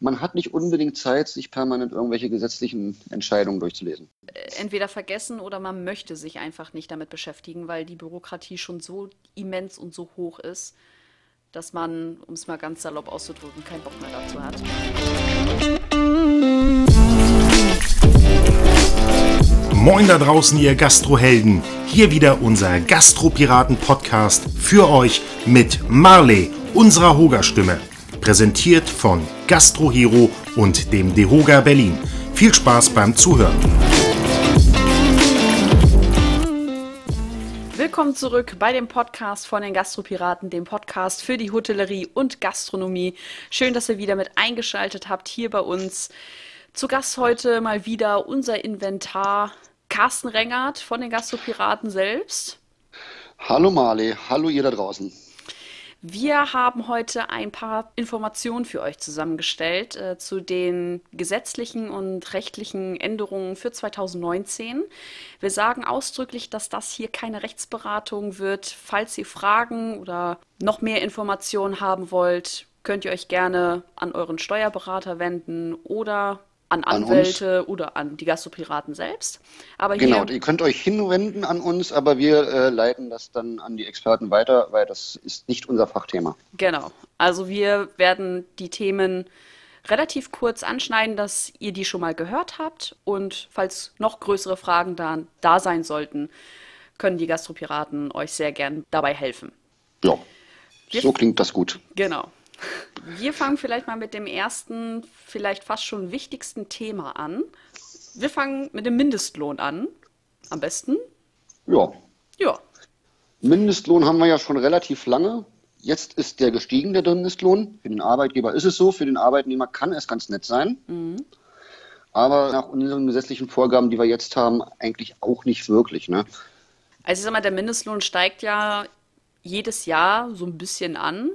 man hat nicht unbedingt Zeit, sich permanent irgendwelche gesetzlichen Entscheidungen durchzulesen. Äh, entweder vergessen oder man möchte sich einfach nicht damit beschäftigen, weil die Bürokratie schon so immens und so hoch ist, dass man, um es mal ganz salopp auszudrücken, keinen Bock mehr dazu hat. Moin da draußen, ihr Gastrohelden. Hier wieder unser Gastropiraten-Podcast für euch mit Marley, unserer Hoga-Stimme. Präsentiert von Gastrohero und dem Dehoga Berlin. Viel Spaß beim Zuhören. Willkommen zurück bei dem Podcast von den Gastropiraten, dem Podcast für die Hotellerie und Gastronomie. Schön, dass ihr wieder mit eingeschaltet habt hier bei uns. Zu Gast heute mal wieder unser Inventar Carsten Rengert von den Gastropiraten selbst. Hallo Marley, hallo ihr da draußen. Wir haben heute ein paar Informationen für euch zusammengestellt äh, zu den gesetzlichen und rechtlichen Änderungen für 2019. Wir sagen ausdrücklich, dass das hier keine Rechtsberatung wird. Falls ihr Fragen oder noch mehr Informationen haben wollt, könnt ihr euch gerne an euren Steuerberater wenden oder an Anwälte an oder an die Gastropiraten selbst. Aber genau, ihr könnt euch hinwenden an uns, aber wir äh, leiten das dann an die Experten weiter, weil das ist nicht unser Fachthema. Genau, also wir werden die Themen relativ kurz anschneiden, dass ihr die schon mal gehört habt und falls noch größere Fragen da, da sein sollten, können die Gastropiraten euch sehr gern dabei helfen. Ja, so klingt das gut. Genau. Wir fangen vielleicht mal mit dem ersten, vielleicht fast schon wichtigsten Thema an. Wir fangen mit dem Mindestlohn an. Am besten. Ja. Ja. Mindestlohn haben wir ja schon relativ lange. Jetzt ist der gestiegen, der Mindestlohn. Für den Arbeitgeber ist es so, für den Arbeitnehmer kann es ganz nett sein. Mhm. Aber nach unseren gesetzlichen Vorgaben, die wir jetzt haben, eigentlich auch nicht wirklich. Ne? Also ich sag mal, der Mindestlohn steigt ja jedes Jahr so ein bisschen an.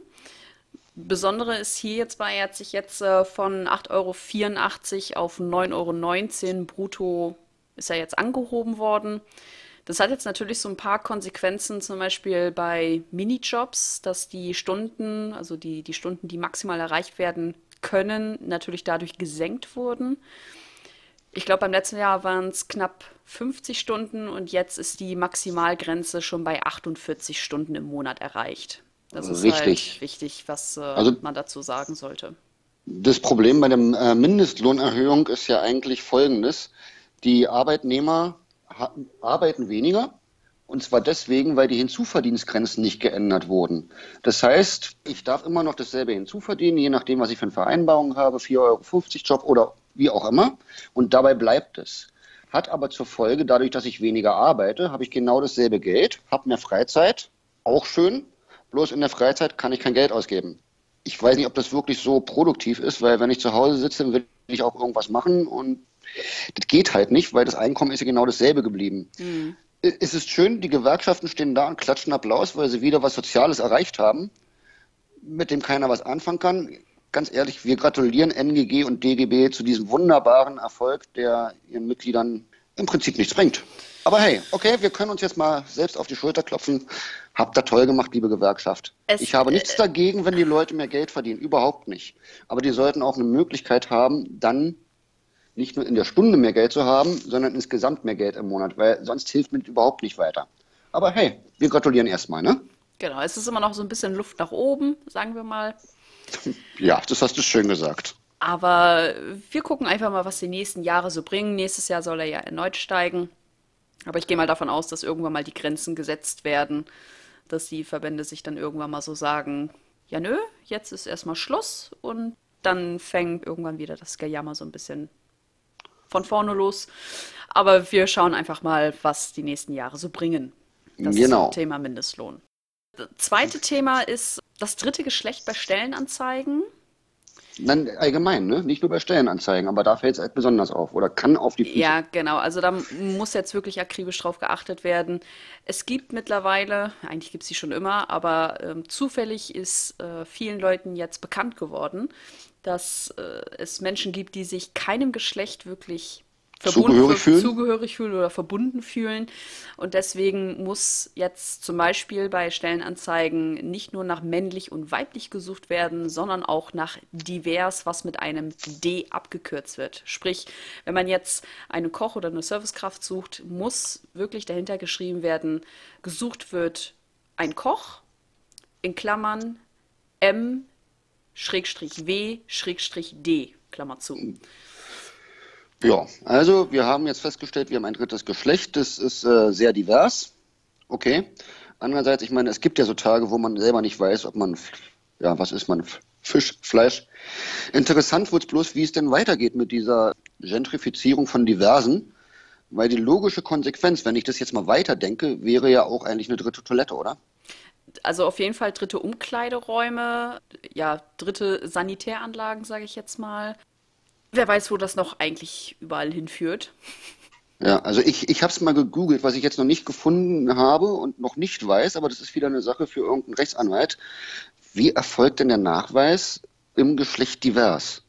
Besondere ist hier jetzt bei, er hat sich jetzt äh, von 8,84 Euro auf 9,19 Euro brutto ist er jetzt angehoben worden. Das hat jetzt natürlich so ein paar Konsequenzen, zum Beispiel bei Minijobs, dass die Stunden, also die, die Stunden, die maximal erreicht werden können, natürlich dadurch gesenkt wurden. Ich glaube, beim letzten Jahr waren es knapp 50 Stunden und jetzt ist die Maximalgrenze schon bei 48 Stunden im Monat erreicht. Das ist Richtig. Halt wichtig, was äh, also, man dazu sagen sollte. Das Problem bei der äh, Mindestlohnerhöhung ist ja eigentlich folgendes. Die Arbeitnehmer arbeiten weniger. Und zwar deswegen, weil die Hinzuverdienstgrenzen nicht geändert wurden. Das heißt, ich darf immer noch dasselbe hinzuverdienen, je nachdem, was ich für eine Vereinbarung habe, 4,50 Euro Job oder wie auch immer. Und dabei bleibt es. Hat aber zur Folge, dadurch, dass ich weniger arbeite, habe ich genau dasselbe Geld, habe mehr Freizeit, auch schön, bloß in der Freizeit kann ich kein Geld ausgeben. Ich weiß nicht, ob das wirklich so produktiv ist, weil wenn ich zu Hause sitze, will ich auch irgendwas machen und das geht halt nicht, weil das Einkommen ist ja genau dasselbe geblieben. Mhm. Es ist schön, die Gewerkschaften stehen da und klatschen Applaus, weil sie wieder was Soziales erreicht haben, mit dem keiner was anfangen kann. Ganz ehrlich, wir gratulieren NGG und DGB zu diesem wunderbaren Erfolg, der ihren Mitgliedern im Prinzip nichts bringt. Aber hey, okay, wir können uns jetzt mal selbst auf die Schulter klopfen. Habt ihr toll gemacht, liebe Gewerkschaft. Es, ich habe nichts äh, dagegen, wenn die Leute mehr Geld verdienen. Überhaupt nicht. Aber die sollten auch eine Möglichkeit haben, dann nicht nur in der Stunde mehr Geld zu haben, sondern insgesamt mehr Geld im Monat, weil sonst hilft mir überhaupt nicht weiter. Aber hey, wir gratulieren erstmal, ne? Genau, es ist immer noch so ein bisschen Luft nach oben, sagen wir mal. Ja, das hast du schön gesagt. Aber wir gucken einfach mal, was die nächsten Jahre so bringen. Nächstes Jahr soll er ja erneut steigen. Aber ich gehe mal davon aus, dass irgendwann mal die Grenzen gesetzt werden, dass die Verbände sich dann irgendwann mal so sagen, ja nö, jetzt ist erstmal Schluss und dann fängt irgendwann wieder das Gejammer so ein bisschen von vorne los. Aber wir schauen einfach mal, was die nächsten Jahre so bringen. Das genau. ist das Thema Mindestlohn. Das zweite Thema ist das dritte Geschlecht bei Stellenanzeigen. Nein, allgemein, ne? nicht nur bei Stellenanzeigen, aber da fällt es halt besonders auf oder kann auf die Füße. Ja, genau. Also da muss jetzt wirklich akribisch drauf geachtet werden. Es gibt mittlerweile, eigentlich gibt es sie schon immer, aber ähm, zufällig ist äh, vielen Leuten jetzt bekannt geworden, dass äh, es Menschen gibt, die sich keinem Geschlecht wirklich zugehörig fühlen. zugehörig fühlen oder verbunden fühlen. Und deswegen muss jetzt zum Beispiel bei Stellenanzeigen nicht nur nach männlich und weiblich gesucht werden, sondern auch nach divers, was mit einem D abgekürzt wird. Sprich, wenn man jetzt einen Koch oder eine Servicekraft sucht, muss wirklich dahinter geschrieben werden, gesucht wird ein Koch in Klammern M Schrägstrich W Schrägstrich D Klammer zu. Ja, also wir haben jetzt festgestellt, wir haben ein drittes Geschlecht, das ist äh, sehr divers. Okay. Andererseits, ich meine, es gibt ja so Tage, wo man selber nicht weiß, ob man, ja, was ist man, Fisch, Fleisch. Interessant wird es bloß, wie es denn weitergeht mit dieser Gentrifizierung von Diversen. Weil die logische Konsequenz, wenn ich das jetzt mal weiterdenke, wäre ja auch eigentlich eine dritte Toilette, oder? Also auf jeden Fall dritte Umkleideräume, ja, dritte Sanitäranlagen, sage ich jetzt mal. Wer weiß, wo das noch eigentlich überall hinführt. Ja, also ich, ich habe es mal gegoogelt, was ich jetzt noch nicht gefunden habe und noch nicht weiß, aber das ist wieder eine Sache für irgendeinen Rechtsanwalt. Wie erfolgt denn der Nachweis im Geschlecht divers?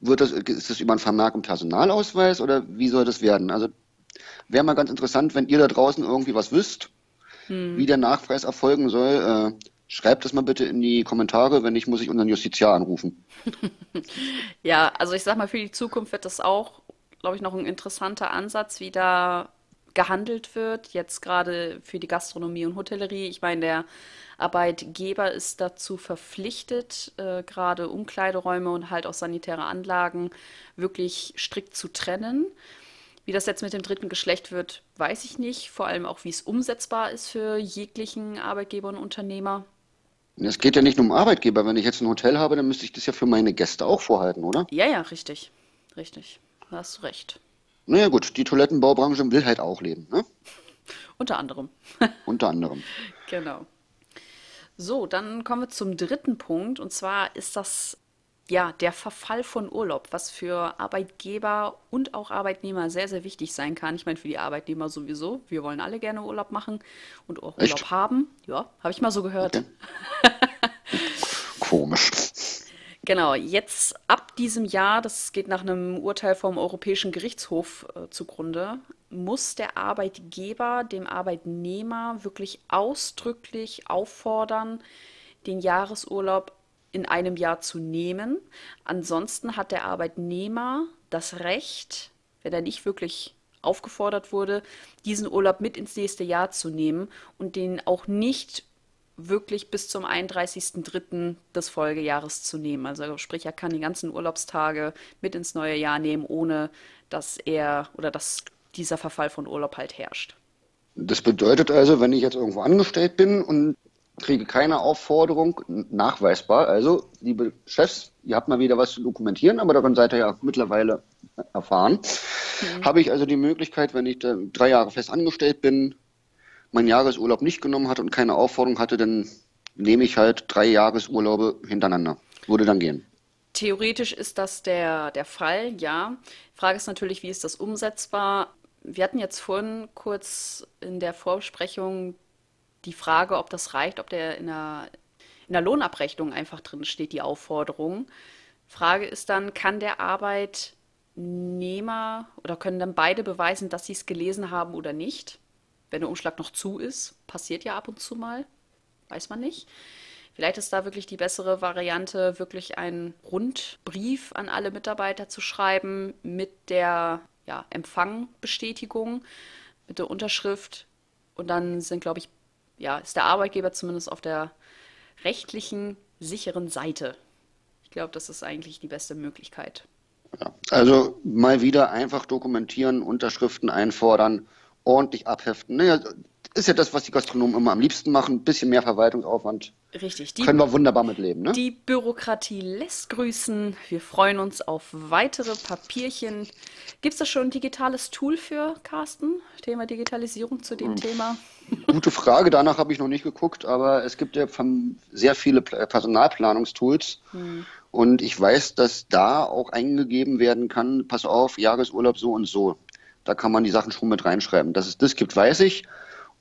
Wird das, ist das über einen Vermerk im Personalausweis oder wie soll das werden? Also wäre mal ganz interessant, wenn ihr da draußen irgendwie was wisst, hm. wie der Nachweis erfolgen soll. Äh, Schreibt das mal bitte in die Kommentare, wenn nicht, muss ich unseren Justiziar anrufen. ja, also ich sag mal, für die Zukunft wird das auch, glaube ich, noch ein interessanter Ansatz, wie da gehandelt wird. Jetzt gerade für die Gastronomie und Hotellerie. Ich meine, der Arbeitgeber ist dazu verpflichtet, äh, gerade Umkleideräume und halt auch sanitäre Anlagen wirklich strikt zu trennen. Wie das jetzt mit dem dritten Geschlecht wird, weiß ich nicht. Vor allem auch, wie es umsetzbar ist für jeglichen Arbeitgeber und Unternehmer. Es geht ja nicht nur um Arbeitgeber. Wenn ich jetzt ein Hotel habe, dann müsste ich das ja für meine Gäste auch vorhalten, oder? Ja, ja, richtig. Richtig. Da hast du recht. Naja, gut, die Toilettenbaubranche will halt auch leben, ne? Unter anderem. Unter anderem. Genau. So, dann kommen wir zum dritten Punkt. Und zwar ist das ja, der Verfall von Urlaub, was für Arbeitgeber und auch Arbeitnehmer sehr, sehr wichtig sein kann. Ich meine, für die Arbeitnehmer sowieso. Wir wollen alle gerne Urlaub machen und auch Echt? Urlaub haben. Ja, habe ich mal so gehört. Okay. Komisch. Genau, jetzt ab diesem Jahr, das geht nach einem Urteil vom Europäischen Gerichtshof äh, zugrunde, muss der Arbeitgeber dem Arbeitnehmer wirklich ausdrücklich auffordern, den Jahresurlaub in einem Jahr zu nehmen. Ansonsten hat der Arbeitnehmer das Recht, wenn er nicht wirklich aufgefordert wurde, diesen Urlaub mit ins nächste Jahr zu nehmen und den auch nicht wirklich bis zum 31.03. des Folgejahres zu nehmen. Also sprich, er kann die ganzen Urlaubstage mit ins neue Jahr nehmen, ohne dass er oder dass dieser Verfall von Urlaub halt herrscht. Das bedeutet also, wenn ich jetzt irgendwo angestellt bin und kriege keine Aufforderung, nachweisbar. Also, liebe Chefs, ihr habt mal wieder was zu dokumentieren, aber daran seid ihr ja mittlerweile erfahren. Mhm. Habe ich also die Möglichkeit, wenn ich drei Jahre fest angestellt bin, meinen Jahresurlaub nicht genommen hatte und keine Aufforderung hatte, dann nehme ich halt drei Jahresurlaube hintereinander. Würde dann gehen. Theoretisch ist das der, der Fall, ja. Frage ist natürlich, wie ist das umsetzbar? Wir hatten jetzt vorhin kurz in der Vorbesprechung die Frage, ob das reicht, ob der in der, in der Lohnabrechnung einfach drin steht, die Aufforderung. Frage ist dann, kann der Arbeitnehmer oder können dann beide beweisen, dass sie es gelesen haben oder nicht? Wenn der Umschlag noch zu ist, passiert ja ab und zu mal, weiß man nicht. Vielleicht ist da wirklich die bessere Variante, wirklich einen Rundbrief an alle Mitarbeiter zu schreiben mit der ja, Empfangbestätigung, mit der Unterschrift. Und dann sind, glaube ich, ja, ist der Arbeitgeber zumindest auf der rechtlichen, sicheren Seite. Ich glaube, das ist eigentlich die beste Möglichkeit. Ja, also mal wieder einfach dokumentieren, Unterschriften einfordern, ordentlich abheften. Naja, ist ja das, was die Gastronomen immer am liebsten machen. Ein bisschen mehr Verwaltungsaufwand. Richtig. Die, Können wir wunderbar mitleben. Ne? Die Bürokratie lässt grüßen. Wir freuen uns auf weitere Papierchen. Gibt es da schon ein digitales Tool für, Carsten? Thema Digitalisierung zu dem hm. Thema? Gute Frage, danach habe ich noch nicht geguckt, aber es gibt ja sehr viele Personalplanungstools. Hm. Und ich weiß, dass da auch eingegeben werden kann, pass auf, Jahresurlaub so und so. Da kann man die Sachen schon mit reinschreiben. Dass es das gibt, weiß ich.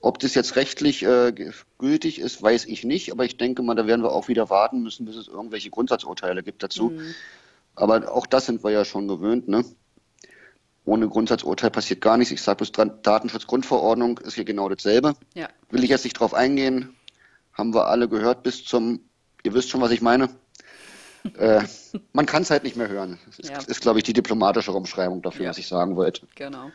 Ob das jetzt rechtlich äh, gültig ist, weiß ich nicht. Aber ich denke mal, da werden wir auch wieder warten müssen, bis es irgendwelche Grundsatzurteile gibt dazu. Mhm. Aber auch das sind wir ja schon gewöhnt. Ne? ohne Grundsatzurteil passiert gar nichts. Ich sage bloß, Datenschutzgrundverordnung ist hier genau dasselbe. Ja. Will ich jetzt nicht drauf eingehen. Haben wir alle gehört bis zum, ihr wisst schon, was ich meine. äh, man kann es halt nicht mehr hören. Das ja. ist, ist glaube ich, die diplomatische Umschreibung dafür, ja. was ich sagen wollte. Genau.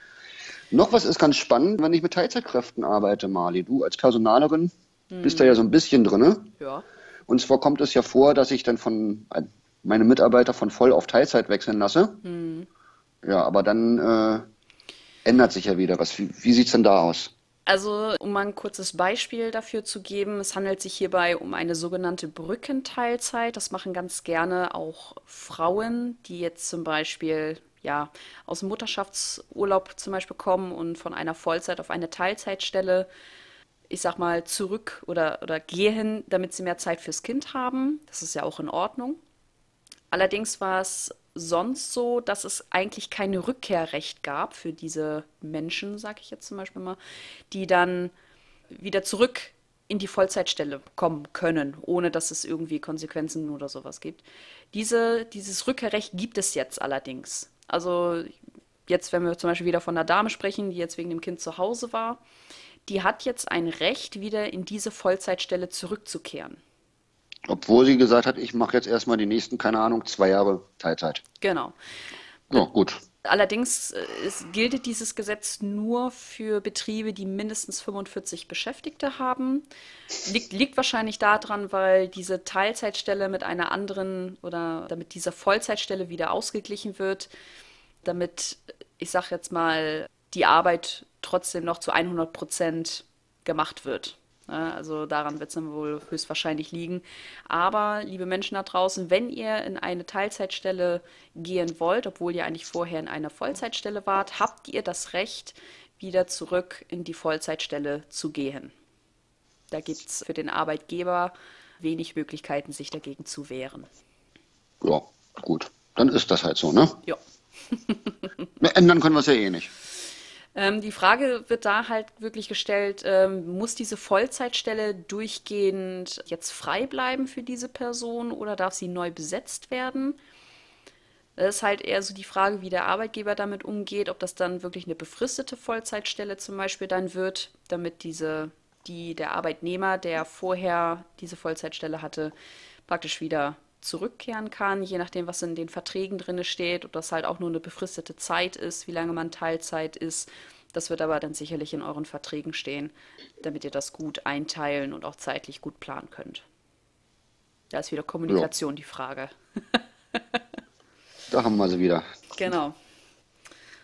Noch was ist ganz spannend, wenn ich mit Teilzeitkräften arbeite, Mali. Du als Personalerin mhm. bist da ja so ein bisschen drin. Ja. Und zwar kommt es ja vor, dass ich dann von äh, meine Mitarbeiter von voll auf Teilzeit wechseln lasse. Mhm. Ja, aber dann äh, ändert sich ja wieder was. Wie, wie sieht es denn da aus? Also, um mal ein kurzes Beispiel dafür zu geben, es handelt sich hierbei um eine sogenannte Brückenteilzeit. Das machen ganz gerne auch Frauen, die jetzt zum Beispiel ja, aus dem Mutterschaftsurlaub zum Beispiel kommen und von einer Vollzeit auf eine Teilzeitstelle, ich sag mal, zurück oder, oder gehen, damit sie mehr Zeit fürs Kind haben. Das ist ja auch in Ordnung. Allerdings war es sonst so, dass es eigentlich kein Rückkehrrecht gab für diese Menschen, sage ich jetzt zum Beispiel mal, die dann wieder zurück in die Vollzeitstelle kommen können, ohne dass es irgendwie Konsequenzen oder sowas gibt. Diese, dieses Rückkehrrecht gibt es jetzt allerdings. Also jetzt, wenn wir zum Beispiel wieder von einer Dame sprechen, die jetzt wegen dem Kind zu Hause war, die hat jetzt ein Recht, wieder in diese Vollzeitstelle zurückzukehren. Obwohl sie gesagt hat, ich mache jetzt erstmal die nächsten, keine Ahnung, zwei Jahre Teilzeit. Genau. Ja, gut. Allerdings äh, es gilt dieses Gesetz nur für Betriebe, die mindestens 45 Beschäftigte haben. Liegt, liegt wahrscheinlich daran, weil diese Teilzeitstelle mit einer anderen oder damit diese Vollzeitstelle wieder ausgeglichen wird, damit, ich sage jetzt mal, die Arbeit trotzdem noch zu 100 Prozent gemacht wird. Also daran wird es dann wohl höchstwahrscheinlich liegen. Aber, liebe Menschen da draußen, wenn ihr in eine Teilzeitstelle gehen wollt, obwohl ihr eigentlich vorher in einer Vollzeitstelle wart, habt ihr das Recht, wieder zurück in die Vollzeitstelle zu gehen. Da gibt es für den Arbeitgeber wenig Möglichkeiten, sich dagegen zu wehren. Ja, gut. Dann ist das halt so, ne? Ja. Ändern können wir es ja eh nicht. Ähm, die Frage wird da halt wirklich gestellt, ähm, muss diese Vollzeitstelle durchgehend jetzt frei bleiben für diese Person oder darf sie neu besetzt werden? Das ist halt eher so die Frage, wie der Arbeitgeber damit umgeht, ob das dann wirklich eine befristete Vollzeitstelle zum Beispiel dann wird, damit diese, die, der Arbeitnehmer, der vorher diese Vollzeitstelle hatte, praktisch wieder zurückkehren kann, je nachdem, was in den Verträgen drin steht, ob das halt auch nur eine befristete Zeit ist, wie lange man Teilzeit ist. Das wird aber dann sicherlich in euren Verträgen stehen, damit ihr das gut einteilen und auch zeitlich gut planen könnt. Da ist wieder Kommunikation ja. die Frage. da haben wir sie wieder. Genau.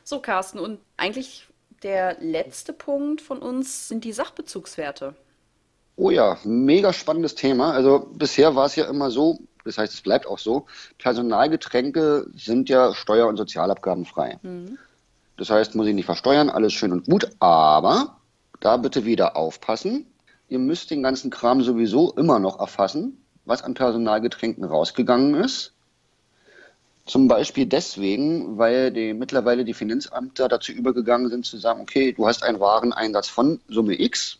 So, Carsten, und eigentlich der letzte Punkt von uns sind die Sachbezugswerte. Oh ja, mega spannendes Thema. Also bisher war es ja immer so, das heißt, es bleibt auch so, Personalgetränke sind ja steuer- und sozialabgabenfrei. Mhm. Das heißt, muss ich nicht versteuern, alles schön und gut, aber da bitte wieder aufpassen. Ihr müsst den ganzen Kram sowieso immer noch erfassen, was an Personalgetränken rausgegangen ist. Zum Beispiel deswegen, weil die, mittlerweile die Finanzämter dazu übergegangen sind zu sagen, okay, du hast einen Wareneinsatz von Summe X,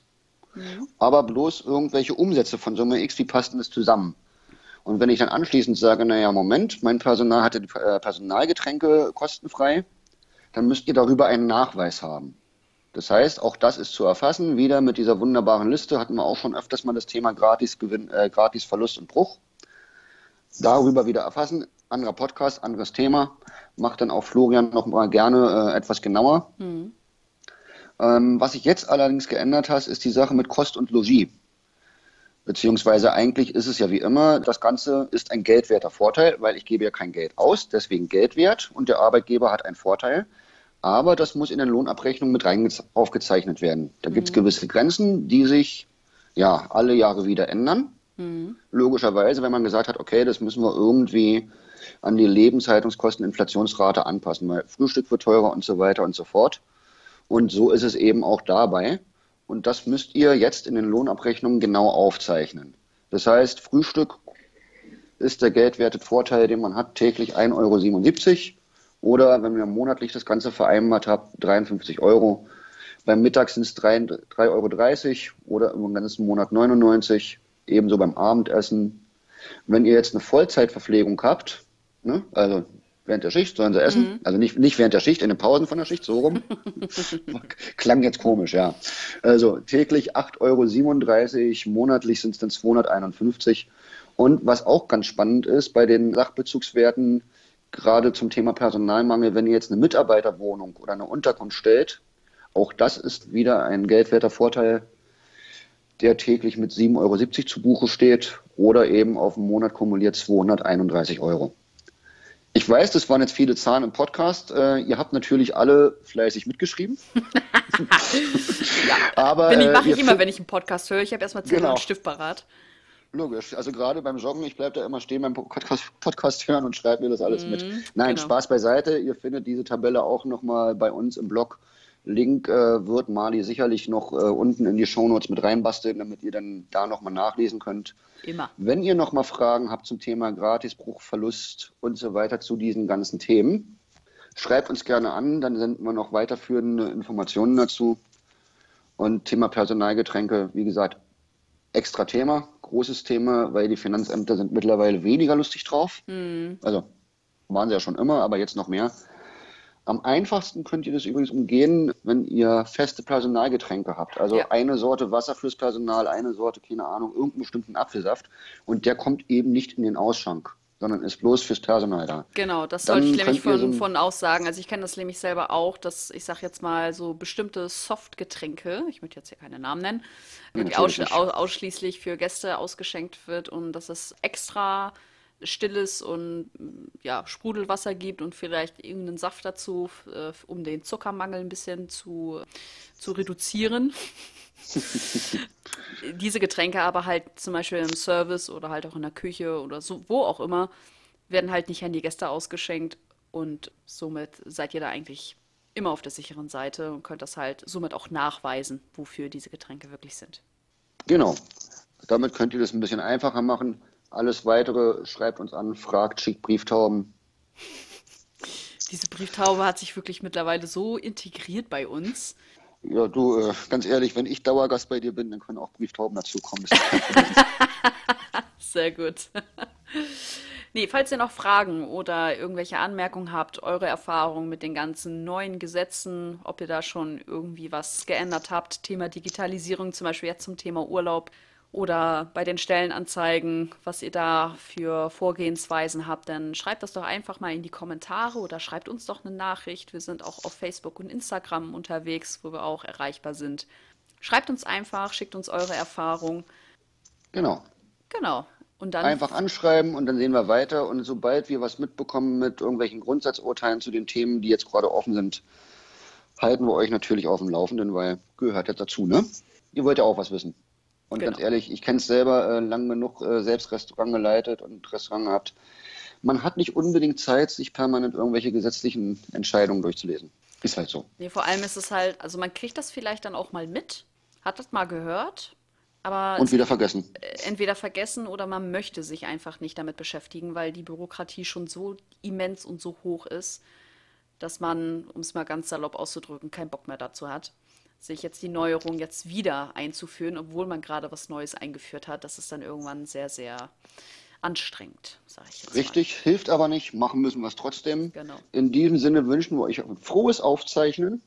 mhm. aber bloß irgendwelche Umsätze von Summe X, wie passt denn das zusammen? Und wenn ich dann anschließend sage, naja, Moment, mein Personal hatte äh, Personalgetränke kostenfrei, dann müsst ihr darüber einen Nachweis haben. Das heißt, auch das ist zu erfassen. Wieder mit dieser wunderbaren Liste hatten wir auch schon öfters mal das Thema Gratisgewinn, äh, Gratis Verlust und Bruch. Darüber wieder erfassen. Anderer Podcast, anderes Thema. Macht dann auch Florian noch mal gerne äh, etwas genauer. Mhm. Ähm, was sich jetzt allerdings geändert hat, ist die Sache mit Kost und Logis. Beziehungsweise eigentlich ist es ja wie immer, das Ganze ist ein geldwerter Vorteil, weil ich gebe ja kein Geld aus, deswegen Geldwert und der Arbeitgeber hat einen Vorteil. Aber das muss in der Lohnabrechnung mit rein aufgezeichnet werden. Da mhm. gibt es gewisse Grenzen, die sich ja alle Jahre wieder ändern. Mhm. Logischerweise, wenn man gesagt hat, okay, das müssen wir irgendwie an die Lebenshaltungskosten, Inflationsrate anpassen, weil Frühstück wird teurer und so weiter und so fort. Und so ist es eben auch dabei. Und das müsst ihr jetzt in den Lohnabrechnungen genau aufzeichnen. Das heißt, Frühstück ist der geldwerte Vorteil, den man hat, täglich 1,77 Euro. Oder wenn ihr monatlich das Ganze vereinbart habt, 53 Euro. Beim Mittag sind es 3,30 Euro oder im ganzen Monat 99. Ebenso beim Abendessen. Wenn ihr jetzt eine Vollzeitverpflegung habt, ne, also während der Schicht sollen sie essen. Also nicht, nicht während der Schicht, in den Pausen von der Schicht, so rum. Klang jetzt komisch, ja. Also täglich 8,37 Euro, monatlich sind es dann 251 Und was auch ganz spannend ist, bei den Sachbezugswerten, gerade zum Thema Personalmangel, wenn ihr jetzt eine Mitarbeiterwohnung oder eine Unterkunft stellt, auch das ist wieder ein geldwerter Vorteil, der täglich mit 7,70 Euro zu Buche steht oder eben auf den Monat kumuliert 231 Euro. Ich weiß, das waren jetzt viele Zahlen im Podcast. Äh, ihr habt natürlich alle fleißig mitgeschrieben. ja, aber Bin ich, mache äh, ich immer, wenn ich einen Podcast höre. Ich habe erstmal Zettel genau. und Stift parat. Logisch. Also gerade beim Joggen, ich bleibe da immer stehen beim Podcast, Podcast hören und schreibe mir das alles mm, mit. Nein, genau. Spaß beiseite. Ihr findet diese Tabelle auch nochmal bei uns im Blog Link äh, wird Mali sicherlich noch äh, unten in die Shownotes mit reinbasteln, damit ihr dann da nochmal nachlesen könnt. Immer. Wenn ihr nochmal Fragen habt zum Thema Gratisbruch, Verlust und so weiter zu diesen ganzen Themen, schreibt uns gerne an, dann senden wir noch weiterführende Informationen dazu. Und Thema Personalgetränke, wie gesagt, extra Thema, großes Thema, weil die Finanzämter sind mittlerweile weniger lustig drauf. Mhm. Also waren sie ja schon immer, aber jetzt noch mehr. Am einfachsten könnt ihr das übrigens umgehen, wenn ihr feste Personalgetränke habt. Also ja. eine Sorte Wasser fürs Personal, eine Sorte, keine Ahnung, irgendeinen bestimmten Apfelsaft. Und der kommt eben nicht in den Ausschank, sondern ist bloß fürs Personal da. Genau, das sollte ich nämlich von, so von aussagen. Also ich kenne das nämlich selber auch, dass ich sage jetzt mal so bestimmte Softgetränke, ich möchte jetzt hier keine Namen nennen, die aus, ausschließlich für Gäste ausgeschenkt wird und das ist extra stilles und ja, Sprudelwasser gibt und vielleicht irgendeinen Saft dazu, äh, um den Zuckermangel ein bisschen zu, zu reduzieren. Diese Getränke aber halt zum Beispiel im Service oder halt auch in der Küche oder so, wo auch immer, werden halt nicht an die Gäste ausgeschenkt und somit seid ihr da eigentlich immer auf der sicheren Seite und könnt das halt somit auch nachweisen, wofür diese Getränke wirklich sind. Genau. Damit könnt ihr das ein bisschen einfacher machen. Alles weitere schreibt uns an, fragt, schickt Brieftauben. Diese Brieftaube hat sich wirklich mittlerweile so integriert bei uns. Ja, du, äh, ganz ehrlich, wenn ich Dauergast bei dir bin, dann können auch Brieftauben dazukommen. Sehr gut. Nee, falls ihr noch Fragen oder irgendwelche Anmerkungen habt, eure Erfahrungen mit den ganzen neuen Gesetzen, ob ihr da schon irgendwie was geändert habt, Thema Digitalisierung, zum Beispiel jetzt zum Thema Urlaub, oder bei den Stellenanzeigen, was ihr da für Vorgehensweisen habt, dann schreibt das doch einfach mal in die Kommentare oder schreibt uns doch eine Nachricht. Wir sind auch auf Facebook und Instagram unterwegs, wo wir auch erreichbar sind. Schreibt uns einfach, schickt uns eure Erfahrung. Genau. Genau. Und dann einfach anschreiben und dann sehen wir weiter. Und sobald wir was mitbekommen mit irgendwelchen Grundsatzurteilen zu den Themen, die jetzt gerade offen sind, halten wir euch natürlich auf dem Laufenden, weil gehört ja dazu, ne? Ihr wollt ja auch was wissen. Und genau. ganz ehrlich, ich kenne es selber äh, lang genug, äh, selbst Restaurant geleitet und Restaurant gehabt. Man hat nicht unbedingt Zeit, sich permanent irgendwelche gesetzlichen Entscheidungen durchzulesen. Ist halt so. Nee, vor allem ist es halt, also man kriegt das vielleicht dann auch mal mit, hat das mal gehört, aber. Und wieder vergessen. Äh, entweder vergessen oder man möchte sich einfach nicht damit beschäftigen, weil die Bürokratie schon so immens und so hoch ist, dass man, um es mal ganz salopp auszudrücken, keinen Bock mehr dazu hat sich jetzt die Neuerung jetzt wieder einzuführen, obwohl man gerade was Neues eingeführt hat, das ist dann irgendwann sehr, sehr anstrengend, sage ich jetzt Richtig, mal. hilft aber nicht, machen müssen wir es trotzdem. Genau. In diesem Sinne wünschen wir euch ein frohes Aufzeichnen.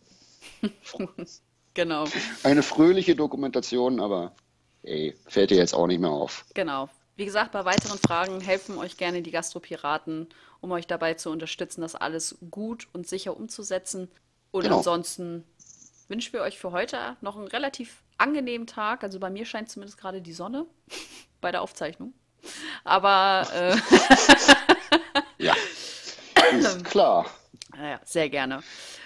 genau. Eine fröhliche Dokumentation, aber ey, fällt dir jetzt auch nicht mehr auf. Genau. Wie gesagt, bei weiteren Fragen helfen euch gerne die Gastropiraten, um euch dabei zu unterstützen, das alles gut und sicher umzusetzen. Und genau. ansonsten wünschen wir euch für heute noch einen relativ angenehmen Tag. Also bei mir scheint zumindest gerade die Sonne bei der Aufzeichnung. Aber äh ja, ist klar. Ja, sehr gerne.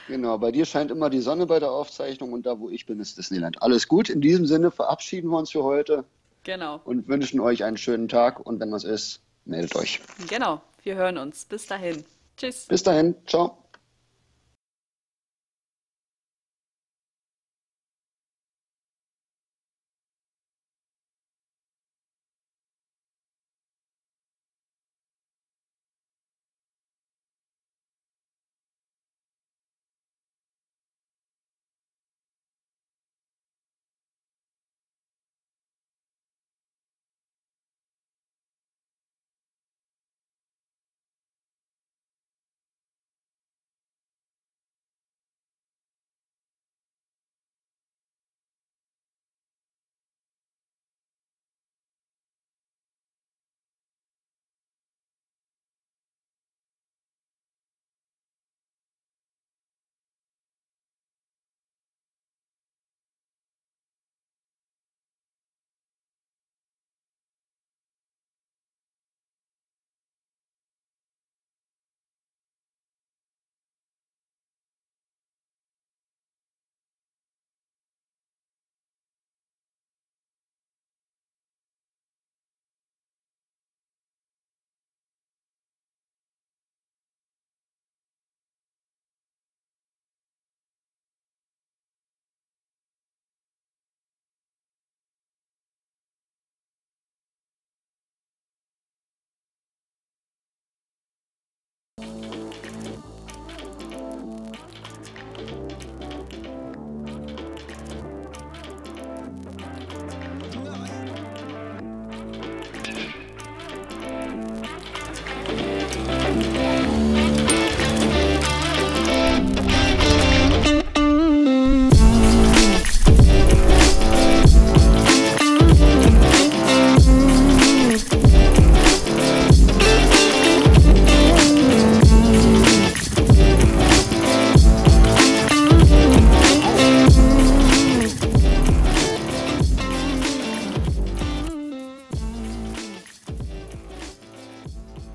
Genau, bei dir scheint immer die Sonne bei der Aufzeichnung und da, wo ich bin, ist Disneyland. Alles gut. In diesem Sinne verabschieden wir uns für heute. Genau. Und wünschen euch einen schönen Tag und wenn was ist, meldet euch. Genau, wir hören uns. Bis dahin. Tschüss. Bis dahin. Ciao. you